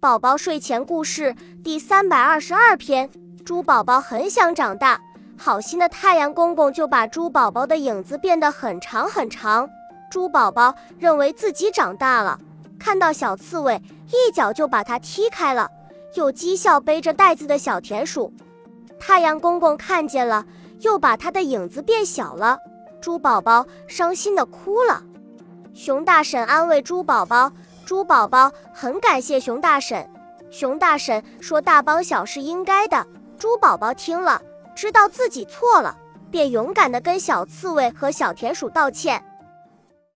宝宝睡前故事第三百二十二篇：猪宝宝很想长大，好心的太阳公公就把猪宝宝的影子变得很长很长。猪宝宝认为自己长大了，看到小刺猬，一脚就把它踢开了，又讥笑背着袋子的小田鼠。太阳公公看见了，又把它的影子变小了。猪宝宝伤心的哭了。熊大婶安慰猪宝宝。猪宝宝很感谢熊大婶，熊大婶说大帮小是应该的。猪宝宝听了，知道自己错了，便勇敢地跟小刺猬和小田鼠道歉。